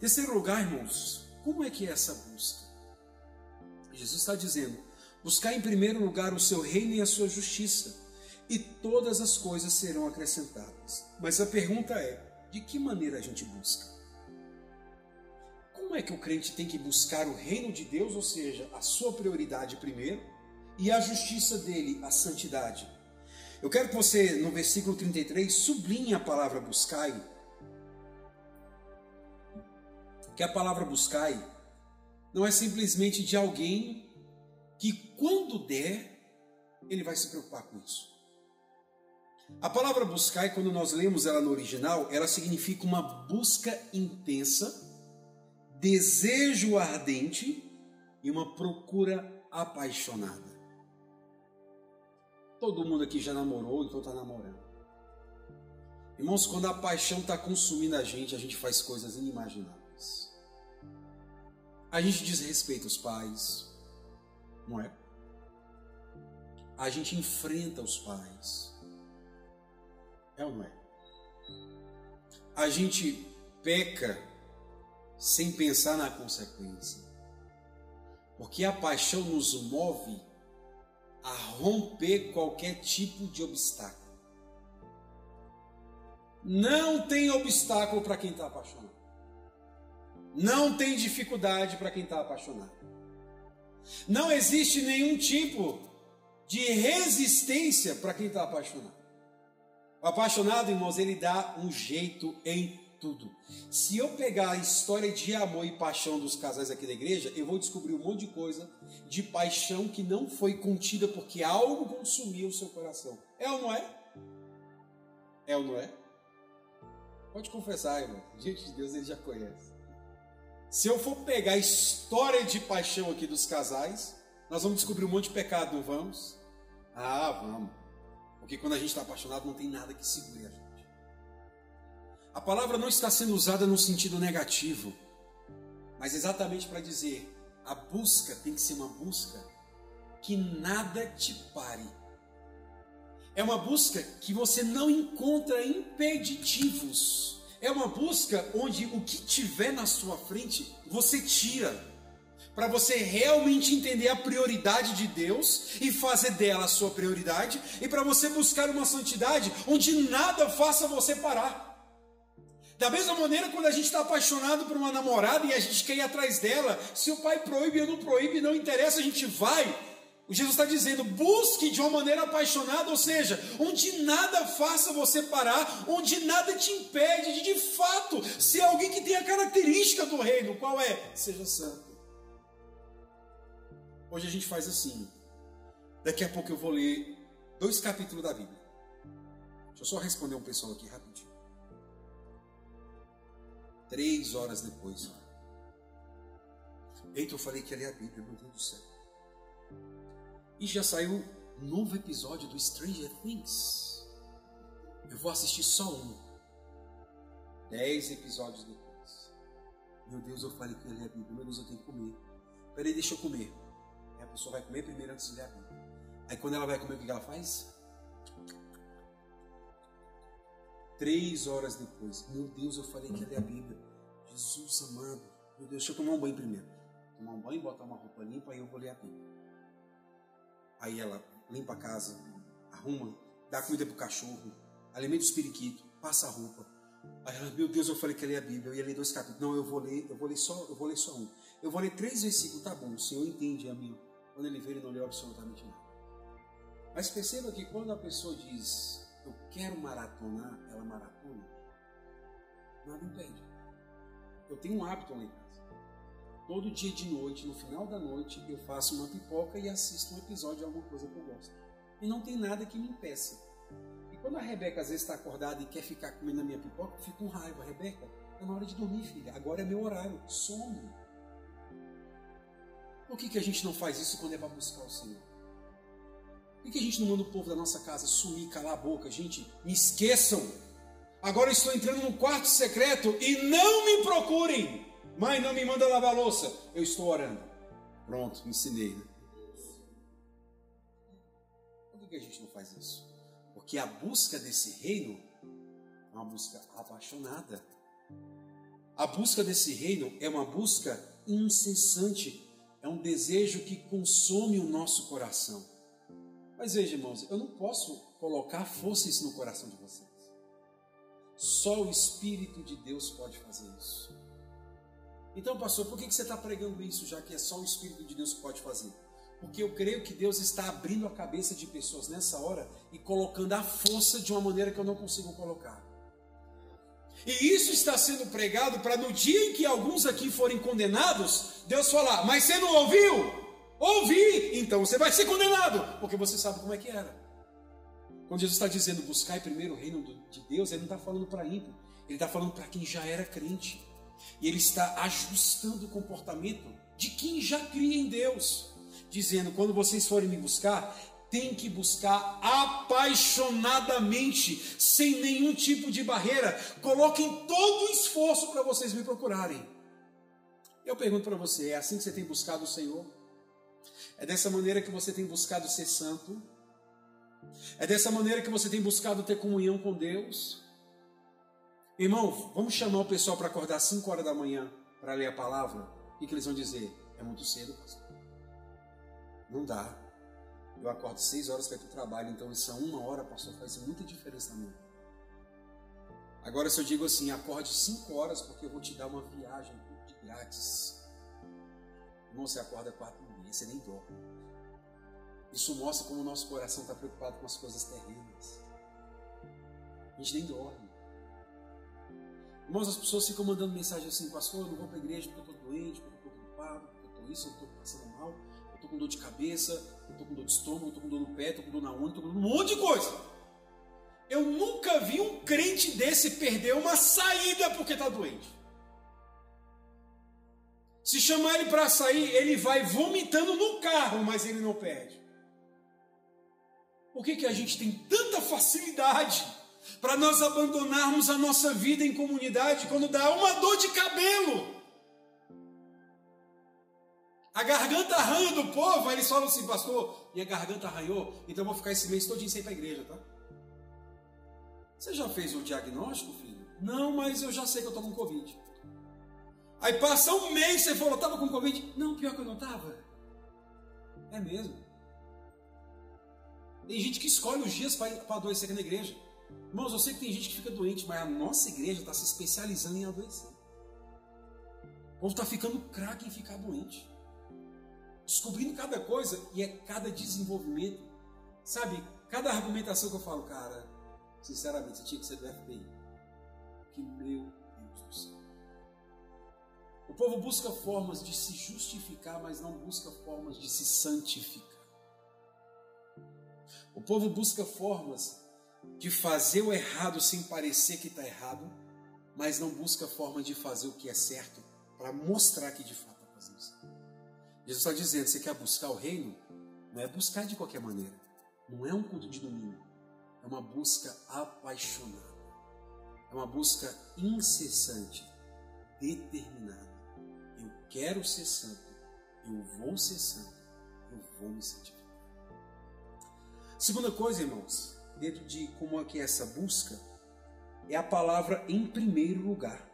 Terceiro lugar, irmãos, como é que é essa busca? Jesus está dizendo: buscar em primeiro lugar o seu reino e a sua justiça, e todas as coisas serão acrescentadas. Mas a pergunta é: de que maneira a gente busca? Como é que o crente tem que buscar o reino de Deus, ou seja, a sua prioridade primeiro, e a justiça dele, a santidade? Eu quero que você, no versículo 33, sublinhe a palavra buscai que a palavra buscai não é simplesmente de alguém que, quando der, ele vai se preocupar com isso. A palavra buscai, quando nós lemos ela no original, ela significa uma busca intensa, desejo ardente e uma procura apaixonada. Todo mundo aqui já namorou, então está namorando. Irmãos, quando a paixão está consumindo a gente, a gente faz coisas inimagináveis. A gente diz respeito aos pais, não é? A gente enfrenta os pais. É ou não é? A gente peca sem pensar na consequência. Porque a paixão nos move a romper qualquer tipo de obstáculo. Não tem obstáculo para quem está apaixonado. Não tem dificuldade para quem está apaixonado. Não existe nenhum tipo de resistência para quem está apaixonado. O apaixonado, irmãos, ele dá um jeito em tudo. Se eu pegar a história de amor e paixão dos casais aqui da igreja, eu vou descobrir um monte de coisa de paixão que não foi contida porque algo consumiu o seu coração. É ou não é? É ou não é? Pode confessar, irmão. Diante de Deus, ele já conhece. Se eu for pegar a história de paixão aqui dos casais, nós vamos descobrir um monte de pecado, não vamos? Ah, vamos. Porque quando a gente está apaixonado, não tem nada que segure a gente. A palavra não está sendo usada no sentido negativo, mas exatamente para dizer: a busca tem que ser uma busca que nada te pare. É uma busca que você não encontra impeditivos. É uma busca onde o que tiver na sua frente você tira para você realmente entender a prioridade de Deus e fazer dela a sua prioridade, e para você buscar uma santidade onde nada faça você parar. Da mesma maneira, quando a gente está apaixonado por uma namorada e a gente quer ir atrás dela, se o pai proíbe ou não proíbe, não interessa, a gente vai. Jesus está dizendo: busque de uma maneira apaixonada, ou seja, onde nada faça você parar, onde nada te impede de de fato ser alguém que tem a característica do reino. Qual é? Seja santo. Hoje a gente faz assim. Daqui a pouco eu vou ler dois capítulos da Bíblia. Deixa eu só responder um pessoal aqui rapidinho. Três horas depois. Eita, eu falei que ia ler a Bíblia, meu Deus do céu. E já saiu um novo episódio do Stranger Things. Eu vou assistir só um. Dez episódios depois. Meu Deus, eu falei que ia ler a Bíblia, meu Deus, eu tenho que comer. Peraí, deixa eu comer. Aí a pessoa vai comer primeiro antes de ler a Bíblia. Aí quando ela vai comer, o que ela faz? Três horas depois. Meu Deus, eu falei que ia ler a Bíblia. Jesus amado. Meu Deus, deixa eu tomar um banho primeiro. Tomar um banho, botar uma roupa limpa, aí eu vou ler a Bíblia. Aí ela limpa a casa, arruma, dá comida pro cachorro, alimenta os periquitos, passa a roupa. Aí ela, meu Deus, eu falei que ia ler a Bíblia, eu ia ler dois capítulos. Não, eu vou ler, eu vou ler só, eu vou ler só um. Eu vou ler três versículos, tá bom, o Senhor entende a mim. Quando ele vê, ele não leu absolutamente nada. Mas perceba que quando a pessoa diz, eu quero maratonar, ela maratona, nada impede. Eu tenho um hábito em casa. Todo dia de noite, no final da noite, eu faço uma pipoca e assisto um episódio de alguma coisa que eu gosto. E não tem nada que me impeça. E quando a Rebeca às vezes está acordada e quer ficar comendo a minha pipoca, eu fico com raiva. Rebeca, é na hora de dormir, filha. Agora é meu horário. Some. Por que, que a gente não faz isso quando é para buscar o Senhor? Por que, que a gente não manda o povo da nossa casa sumir, calar a boca? Gente, me esqueçam. Agora estou entrando no quarto secreto e não me procurem. Mãe, não me manda lavar louça. Eu estou orando. Pronto, me ensinei. Né? Por que, que a gente não faz isso? Porque a busca desse reino é uma busca apaixonada. A busca desse reino é uma busca incessante é um desejo que consome o nosso coração. Mas veja, irmãos, eu não posso colocar força isso no coração de vocês. Só o Espírito de Deus pode fazer isso. Então, pastor, por que você está pregando isso, já que é só o Espírito de Deus que pode fazer? Porque eu creio que Deus está abrindo a cabeça de pessoas nessa hora e colocando a força de uma maneira que eu não consigo colocar. E isso está sendo pregado para no dia em que alguns aqui forem condenados, Deus falar: Mas você não ouviu? Ouvi! Então você vai ser condenado, porque você sabe como é que era. Quando Jesus está dizendo buscar primeiro o reino de Deus, ele não está falando para ímpio, ele está falando para quem já era crente. E ele está ajustando o comportamento de quem já cria em Deus, dizendo: quando vocês forem me buscar, tem que buscar apaixonadamente, sem nenhum tipo de barreira. Coloquem todo o esforço para vocês me procurarem. Eu pergunto para você: é assim que você tem buscado o Senhor? É dessa maneira que você tem buscado ser santo? É dessa maneira que você tem buscado ter comunhão com Deus? Irmão, vamos chamar o pessoal para acordar às 5 horas da manhã para ler a palavra? O que, eles vão dizer? É muito cedo, pastor. Não dá. Eu acordo seis horas para ir para o trabalho, então isso é uma hora, pastor, faz muita diferença na minha Agora, se eu digo assim, acorde cinco horas porque eu vou te dar uma viagem de grátis. Não, você acorda quatro e meia, você nem dorme. Isso mostra como o nosso coração está preocupado com as coisas terrenas. A gente nem dorme. Irmãos, as pessoas ficam mandando mensagem assim, pastor, eu não vou para a igreja porque eu estou doente, porque eu estou preocupado, porque eu estou isso, eu estou passando mal eu tô com dor de cabeça, eu tô com dor de estômago, eu tô com dor no pé, tô com dor na unha, tô com dor um monte de coisa. Eu nunca vi um crente desse perder uma saída porque está doente. Se chamar ele para sair, ele vai vomitando no carro, mas ele não perde. Por que, que a gente tem tanta facilidade para nós abandonarmos a nossa vida em comunidade quando dá uma dor de cabelo? A garganta arranha do povo, aí eles falam assim, pastor, minha garganta arranhou, então vou ficar esse mês todinho sem ir para a igreja, tá? Você já fez o diagnóstico, filho? Não, mas eu já sei que eu estou com Covid. Aí passa um mês, você falou, estava com Covid? Não, pior que eu não estava. É mesmo. Tem gente que escolhe os dias para adoecer na igreja. Irmãos, eu sei que tem gente que fica doente, mas a nossa igreja está se especializando em adoecer. O povo está ficando craque em ficar doente. Descobrindo cada coisa e é cada desenvolvimento. Sabe, cada argumentação que eu falo, cara, sinceramente, você tinha que ser do FBI. Que meu Deus do céu. O povo busca formas de se justificar, mas não busca formas de se santificar. O povo busca formas de fazer o errado sem parecer que está errado, mas não busca forma de fazer o que é certo para mostrar que de fato está fazendo isso. Jesus está dizendo: você quer buscar o reino? Não é buscar de qualquer maneira. Não é um culto de domingo. É uma busca apaixonada. É uma busca incessante, determinada. Eu quero ser santo, eu vou ser santo, eu vou me santificar. Segunda coisa, irmãos, dentro de como é que é essa busca, é a palavra em primeiro lugar.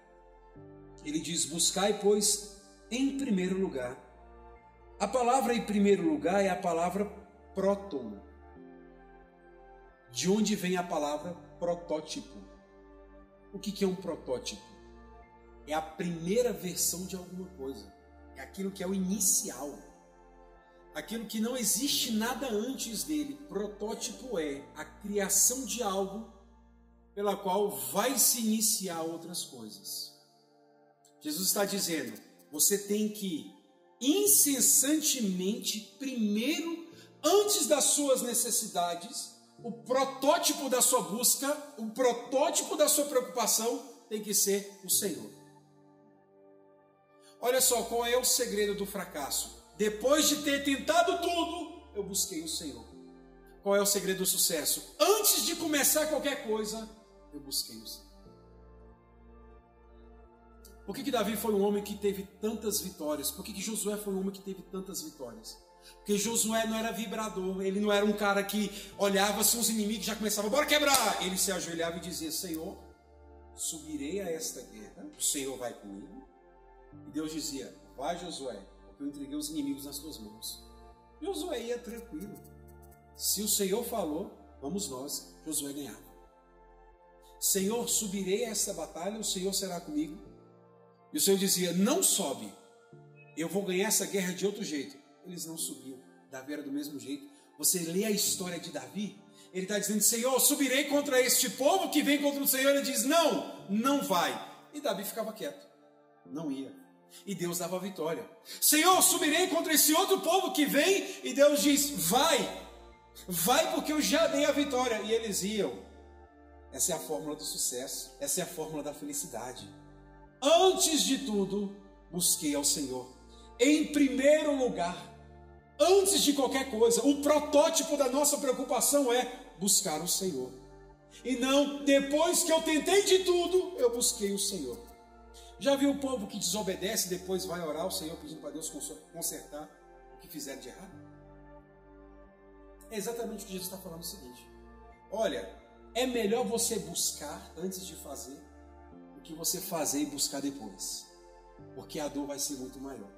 Ele diz: buscai, pois, em primeiro lugar. A palavra em primeiro lugar é a palavra próton. De onde vem a palavra protótipo? O que é um protótipo? é a primeira versão de alguma coisa. É aquilo que é o inicial. Aquilo que não existe nada antes dele. Protótipo é a criação de algo pela qual vai se iniciar outras coisas. Jesus está dizendo: você tem que incessantemente, primeiro, antes das suas necessidades, o protótipo da sua busca, o protótipo da sua preocupação tem que ser o Senhor. Olha só qual é o segredo do fracasso. Depois de ter tentado tudo, eu busquei o Senhor. Qual é o segredo do sucesso? Antes de começar qualquer coisa, eu busquei o Senhor. Por que, que Davi foi um homem que teve tantas vitórias? Por que, que Josué foi um homem que teve tantas vitórias? Porque Josué não era vibrador, ele não era um cara que olhava se os inimigos já começavam, bora quebrar! Ele se ajoelhava e dizia: Senhor, subirei a esta guerra, o Senhor vai comigo, e Deus dizia: Vai, Josué, eu entreguei os inimigos nas tuas mãos. Josué ia tranquilo. Se o Senhor falou, vamos nós. Josué ganhava. Senhor, subirei a essa batalha, o Senhor será comigo. E o Senhor dizia: Não sobe, eu vou ganhar essa guerra de outro jeito. Eles não subiam. Davi era do mesmo jeito. Você lê a história de Davi, ele está dizendo: Senhor, subirei contra este povo que vem contra o Senhor. Ele diz: Não, não vai. E Davi ficava quieto, não ia. E Deus dava a vitória. Senhor, subirei contra esse outro povo que vem. E Deus diz: Vai, vai, porque eu já dei a vitória. E eles iam. Essa é a fórmula do sucesso. Essa é a fórmula da felicidade. Antes de tudo, busquei ao Senhor. Em primeiro lugar, antes de qualquer coisa, o protótipo da nossa preocupação é buscar o Senhor. E não depois que eu tentei de tudo, eu busquei o Senhor. Já viu o povo que desobedece e depois vai orar ao Senhor pedindo para Deus consertar o que fizeram de errado? É exatamente o que Jesus está falando o seguinte: olha, é melhor você buscar antes de fazer do que você fazer e buscar depois, porque a dor vai ser muito maior.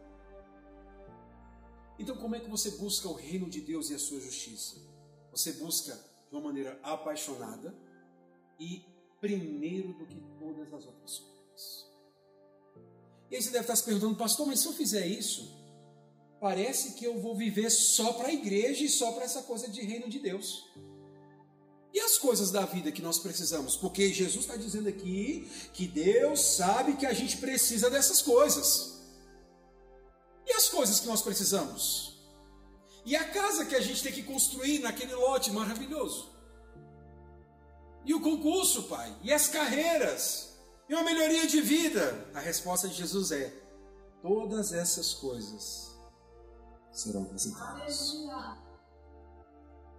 Então, como é que você busca o reino de Deus e a sua justiça? Você busca de uma maneira apaixonada e primeiro do que todas as outras coisas. E aí você deve estar se perguntando, pastor, mas se eu fizer isso, parece que eu vou viver só para a igreja e só para essa coisa de reino de Deus. E as coisas da vida que nós precisamos? Porque Jesus está dizendo aqui que Deus sabe que a gente precisa dessas coisas. E as coisas que nós precisamos? E a casa que a gente tem que construir naquele lote maravilhoso? E o concurso, pai? E as carreiras? E uma melhoria de vida? A resposta de Jesus é: todas essas coisas serão acrescentadas.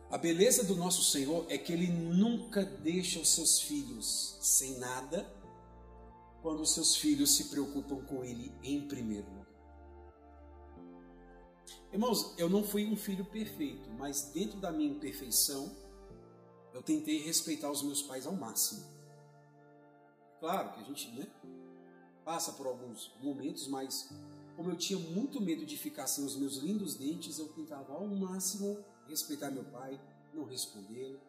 A beleza do nosso Senhor é que Ele nunca deixa os seus filhos sem nada quando os seus filhos se preocupam com Ele em primeiro lugar. Irmãos, eu não fui um filho perfeito, mas dentro da minha imperfeição, eu tentei respeitar os meus pais ao máximo. Claro que a gente né, passa por alguns momentos, mas como eu tinha muito medo de ficar sem os meus lindos dentes, eu tentava ao máximo respeitar meu pai, não respondê-lo.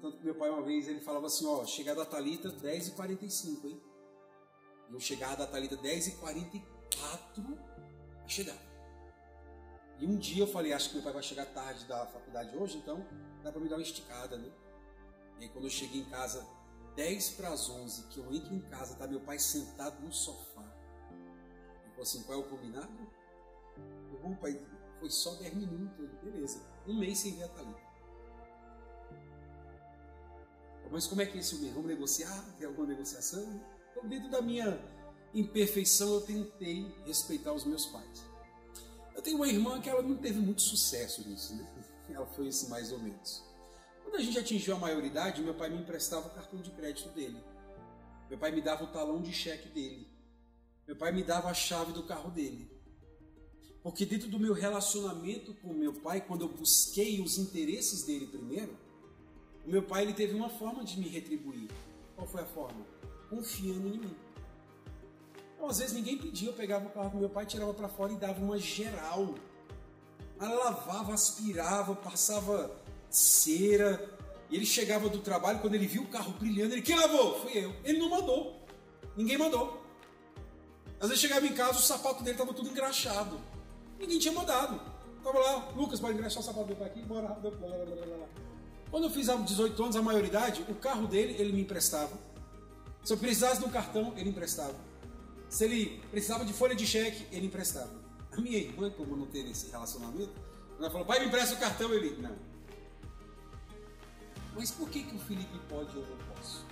Tanto que meu pai uma vez ele falava assim, ó, chegada da Talita 10h45, hein? Eu chegava da Talita 10h44 a chegar. E um dia eu falei, acho que meu pai vai chegar tarde da faculdade hoje, então dá para me dar uma esticada, né? E aí quando eu cheguei em casa 10 para as 11, que eu entro em casa, tá meu pai sentado no sofá. Ele falou assim, qual é o combinado? Eu, bom, pai, foi só 10 minutos, beleza. Um mês sem ver a Thalita. Mas como é que é isso mesmo? Vamos negociar? Tem alguma negociação? Então, dentro da minha imperfeição, eu tentei respeitar os meus pais. Eu tenho uma irmã que ela não teve muito sucesso nisso, né? Ela foi isso mais ou menos. Quando a gente atingiu a maioridade, meu pai me emprestava o cartão de crédito dele. Meu pai me dava o talão de cheque dele. Meu pai me dava a chave do carro dele. Porque dentro do meu relacionamento com meu pai, quando eu busquei os interesses dele primeiro, o meu pai ele teve uma forma de me retribuir. Qual foi a forma? Confiando em mim. Então, às vezes ninguém pedia, eu pegava o carro do meu pai, tirava para fora e dava uma geral. Ela lavava, aspirava, passava cera. Ele chegava do trabalho, quando ele viu o carro brilhando, ele, quem lavou? Fui eu. Ele não mandou. Ninguém mandou. Às vezes chegava em casa, o sapato dele estava tudo engraxado. Ninguém tinha mandado. Tava lá, Lucas, pode engraxar o sapato do pai aqui? Bora, blá, blá, blá, blá. Quando eu fiz 18 anos, a maioridade, o carro dele, ele me emprestava. Se eu precisasse de um cartão, ele emprestava. Se ele precisava de folha de cheque, ele emprestava. A minha irmã, como não teve esse relacionamento, ela falou, pai, me empresta o cartão. Ele, não. Mas por que, que o Felipe pode e eu não posso?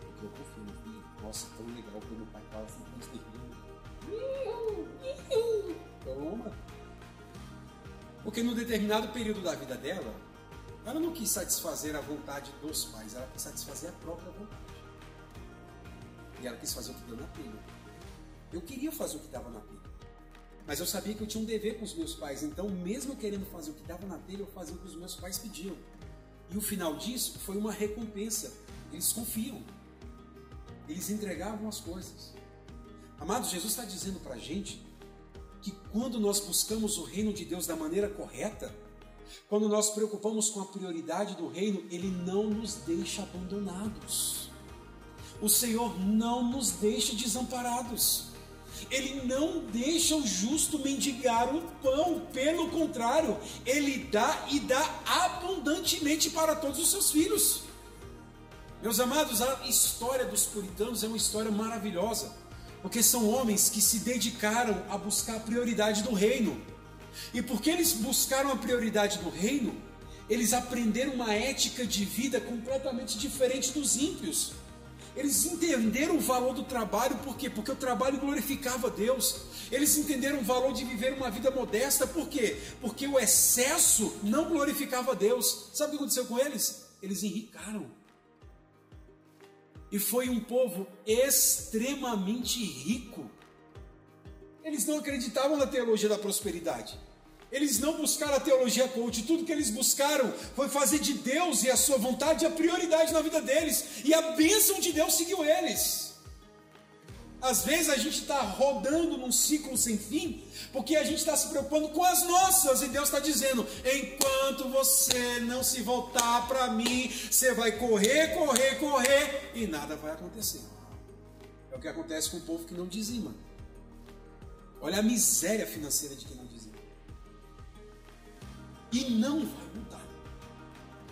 Porque eu confio no Felipe. Nossa, tão legal quando o pai fala assim, Toma. Porque no determinado período da vida dela, ela não quis satisfazer a vontade dos pais, ela quis satisfazer a própria vontade. E ela quis fazer o que deu na telha. Eu queria fazer o que dava na telha. Mas eu sabia que eu tinha um dever com os meus pais. Então, mesmo querendo fazer o que dava na telha, eu fazia o que os meus pais pediam. E o final disso foi uma recompensa. Eles confiam. Eles entregavam as coisas. Amado, Jesus está dizendo para a gente que quando nós buscamos o reino de Deus da maneira correta, quando nós preocupamos com a prioridade do reino, Ele não nos deixa abandonados. O Senhor não nos deixa desamparados. Ele não deixa o justo mendigar o pão, pelo contrário, ele dá e dá abundantemente para todos os seus filhos. Meus amados, a história dos puritanos é uma história maravilhosa, porque são homens que se dedicaram a buscar a prioridade do reino. E porque eles buscaram a prioridade do reino, eles aprenderam uma ética de vida completamente diferente dos ímpios. Eles entenderam o valor do trabalho, por quê? Porque o trabalho glorificava Deus. Eles entenderam o valor de viver uma vida modesta, por quê? Porque o excesso não glorificava Deus. Sabe o que aconteceu com eles? Eles enricaram. E foi um povo extremamente rico. Eles não acreditavam na teologia da prosperidade. Eles não buscaram a teologia coach, tudo que eles buscaram foi fazer de Deus e a sua vontade a prioridade na vida deles, e a bênção de Deus seguiu eles. Às vezes a gente está rodando num ciclo sem fim, porque a gente está se preocupando com as nossas, e Deus está dizendo: enquanto você não se voltar para mim, você vai correr, correr, correr, e nada vai acontecer. É o que acontece com o povo que não dizima. Olha a miséria financeira de quem não e não vai mudar.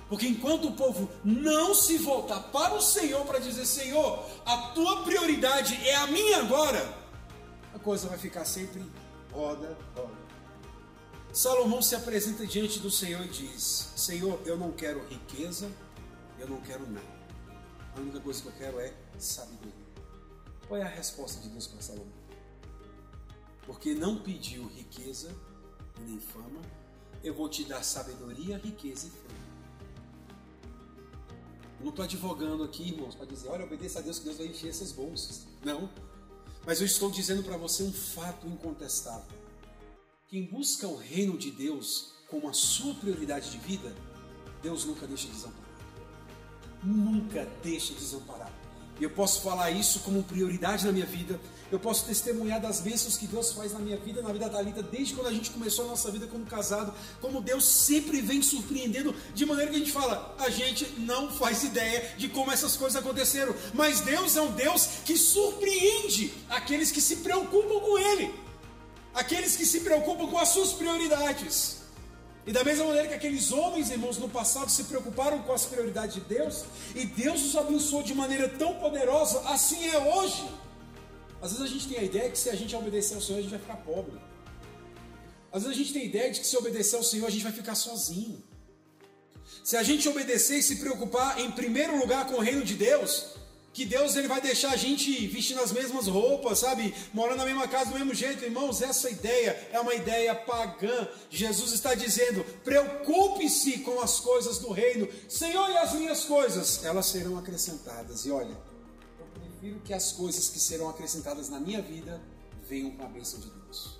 Porque enquanto o povo não se voltar para o Senhor para dizer: Senhor, a tua prioridade é a minha agora, a coisa vai ficar sempre roda, roda. Salomão se apresenta diante do Senhor e diz: Senhor, eu não quero riqueza, eu não quero nada. A única coisa que eu quero é sabedoria. Qual é a resposta de Deus para Salomão? Porque não pediu riqueza nem fama, eu vou te dar sabedoria, riqueza e. Eu não estou advogando aqui, irmãos, para dizer, olha, obedeça a Deus que Deus vai encher essas bolsas. Não. Mas eu estou dizendo para você um fato incontestável. Quem busca o reino de Deus como a sua prioridade de vida, Deus nunca deixa desamparado. Nunca deixa desamparado. E eu posso falar isso como prioridade na minha vida. Eu posso testemunhar das bênçãos que Deus faz na minha vida, na vida da Alita, desde quando a gente começou a nossa vida como casado. Como Deus sempre vem surpreendendo, de maneira que a gente fala, a gente não faz ideia de como essas coisas aconteceram. Mas Deus é um Deus que surpreende aqueles que se preocupam com Ele, aqueles que se preocupam com as suas prioridades. E da mesma maneira que aqueles homens, irmãos, no passado se preocuparam com as prioridades de Deus, e Deus os abençoou de maneira tão poderosa, assim é hoje. Às vezes a gente tem a ideia que se a gente obedecer ao Senhor, a gente vai ficar pobre. Às vezes a gente tem a ideia de que se obedecer ao Senhor, a gente vai ficar sozinho. Se a gente obedecer e se preocupar em primeiro lugar com o reino de Deus, que Deus ele vai deixar a gente vestindo as mesmas roupas, sabe? Morando na mesma casa do mesmo jeito. Irmãos, essa ideia é uma ideia pagã. Jesus está dizendo: preocupe-se com as coisas do reino. Senhor, e as minhas coisas? Elas serão acrescentadas. E olha, prefiro que as coisas que serão acrescentadas na minha vida venham com a bênção de Deus.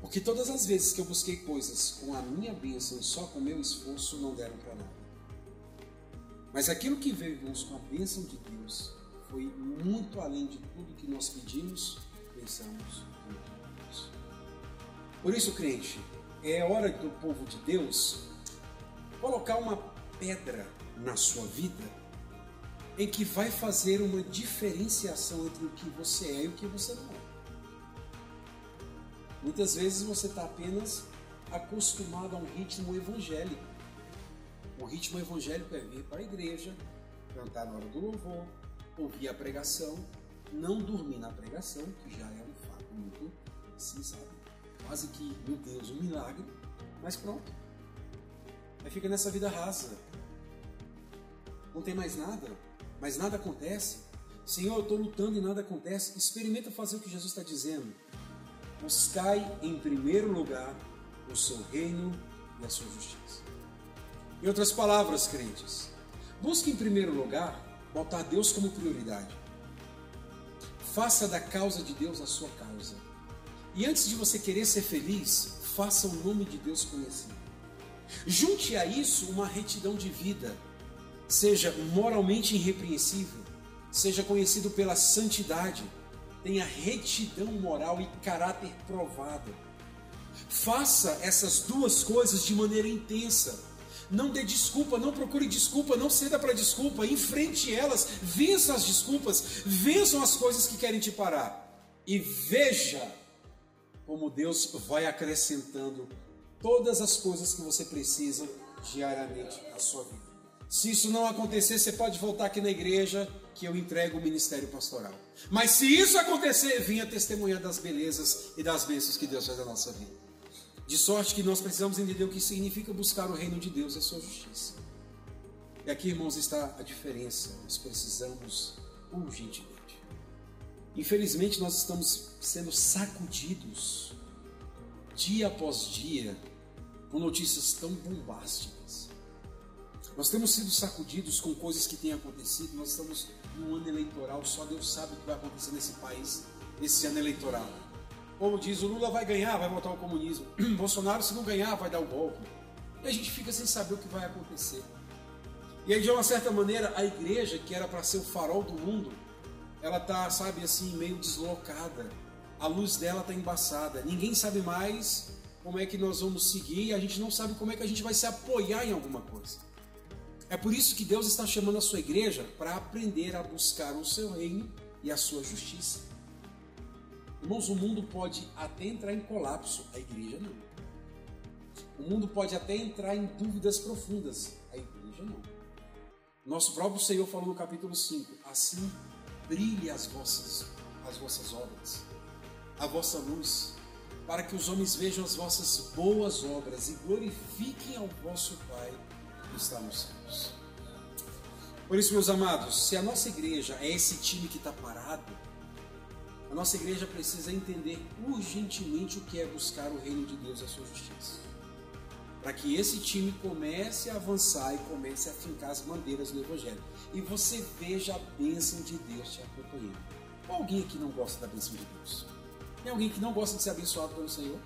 Porque todas as vezes que eu busquei coisas com a minha bênção e só com o meu esforço, não deram para nada. Mas aquilo que veio, irmãos, com a bênção de Deus foi muito além de tudo que nós pedimos, pensamos e imaginamos. Por isso, crente, é hora do povo de Deus colocar uma pedra na sua vida em que vai fazer uma diferenciação entre o que você é e o que você não é. Muitas vezes você está apenas acostumado a um ritmo evangélico o ritmo evangélico é vir para a igreja, cantar na hora do louvor, ouvir a pregação, não dormir na pregação, que já é um fato muito, assim, sabe? Quase que, meu Deus, um milagre, mas pronto. Aí fica nessa vida rasa. Não tem mais nada, mas nada acontece. Senhor, eu estou lutando e nada acontece. Experimenta fazer o que Jesus está dizendo. Buscai em primeiro lugar o seu reino e a sua justiça. Em outras palavras, crentes, busque em primeiro lugar botar Deus como prioridade. Faça da causa de Deus a sua causa. E antes de você querer ser feliz, faça o nome de Deus conhecido. Junte a isso uma retidão de vida, seja moralmente irrepreensível, seja conhecido pela santidade, tenha retidão moral e caráter provado. Faça essas duas coisas de maneira intensa não dê desculpa, não procure desculpa, não ceda para desculpa, enfrente elas, vença as desculpas, vençam as coisas que querem te parar. E veja como Deus vai acrescentando todas as coisas que você precisa diariamente na sua vida. Se isso não acontecer, você pode voltar aqui na igreja que eu entrego o ministério pastoral. Mas se isso acontecer, venha testemunhar das belezas e das bênçãos que Deus faz na nossa vida. De sorte que nós precisamos entender o que significa buscar o reino de Deus e a sua justiça. E aqui, irmãos, está a diferença. Nós precisamos urgentemente. Infelizmente, nós estamos sendo sacudidos dia após dia com notícias tão bombásticas. Nós temos sido sacudidos com coisas que têm acontecido. Nós estamos num ano eleitoral, só Deus sabe o que vai acontecer nesse país esse ano eleitoral. Como diz, o Lula vai ganhar, vai voltar ao comunismo. Bolsonaro, se não ganhar, vai dar o golpe. E a gente fica sem saber o que vai acontecer. E aí, de uma certa maneira, a igreja, que era para ser o farol do mundo, ela tá, sabe, assim, meio deslocada. A luz dela está embaçada. Ninguém sabe mais como é que nós vamos seguir a gente não sabe como é que a gente vai se apoiar em alguma coisa. É por isso que Deus está chamando a sua igreja para aprender a buscar o seu reino e a sua justiça. Irmãos, o mundo pode até entrar em colapso, a igreja não. O mundo pode até entrar em dúvidas profundas, a igreja não. Nosso próprio Senhor falou no capítulo 5: Assim brilhe as vossas, as vossas obras, a vossa luz, para que os homens vejam as vossas boas obras e glorifiquem ao vosso Pai está nos céus. Por isso, meus amados, se a nossa igreja é esse time que está parado, a nossa igreja precisa entender urgentemente o que é buscar o reino de Deus e a sua justiça. para que esse time comece a avançar e comece a fincar as bandeiras do Evangelho. E você veja a bênção de Deus te acompanhando. Alguém aqui não gosta da bênção de Deus? Tem alguém que não gosta de ser abençoado pelo Senhor?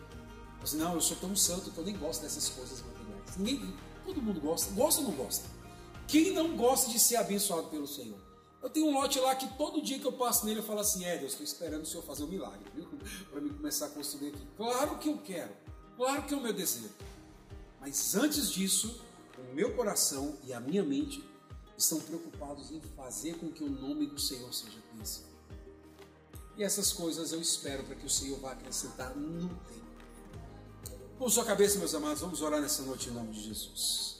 Assim, não, eu sou tão santo que eu nem gosto dessas coisas materiais. Ninguém, todo mundo gosta. Gosta ou não gosta? Quem não gosta de ser abençoado pelo Senhor? Eu tenho um lote lá que todo dia que eu passo nele eu falo assim: é Deus, estou esperando o Senhor fazer um milagre, viu? Para mim começar a construir aqui. Claro que eu quero, claro que é o meu desejo. Mas antes disso, o meu coração e a minha mente estão preocupados em fazer com que o nome do Senhor seja conhecido. E essas coisas eu espero para que o Senhor vá acrescentar no tempo. Com sua cabeça, meus amados, vamos orar nessa noite em nome de Jesus.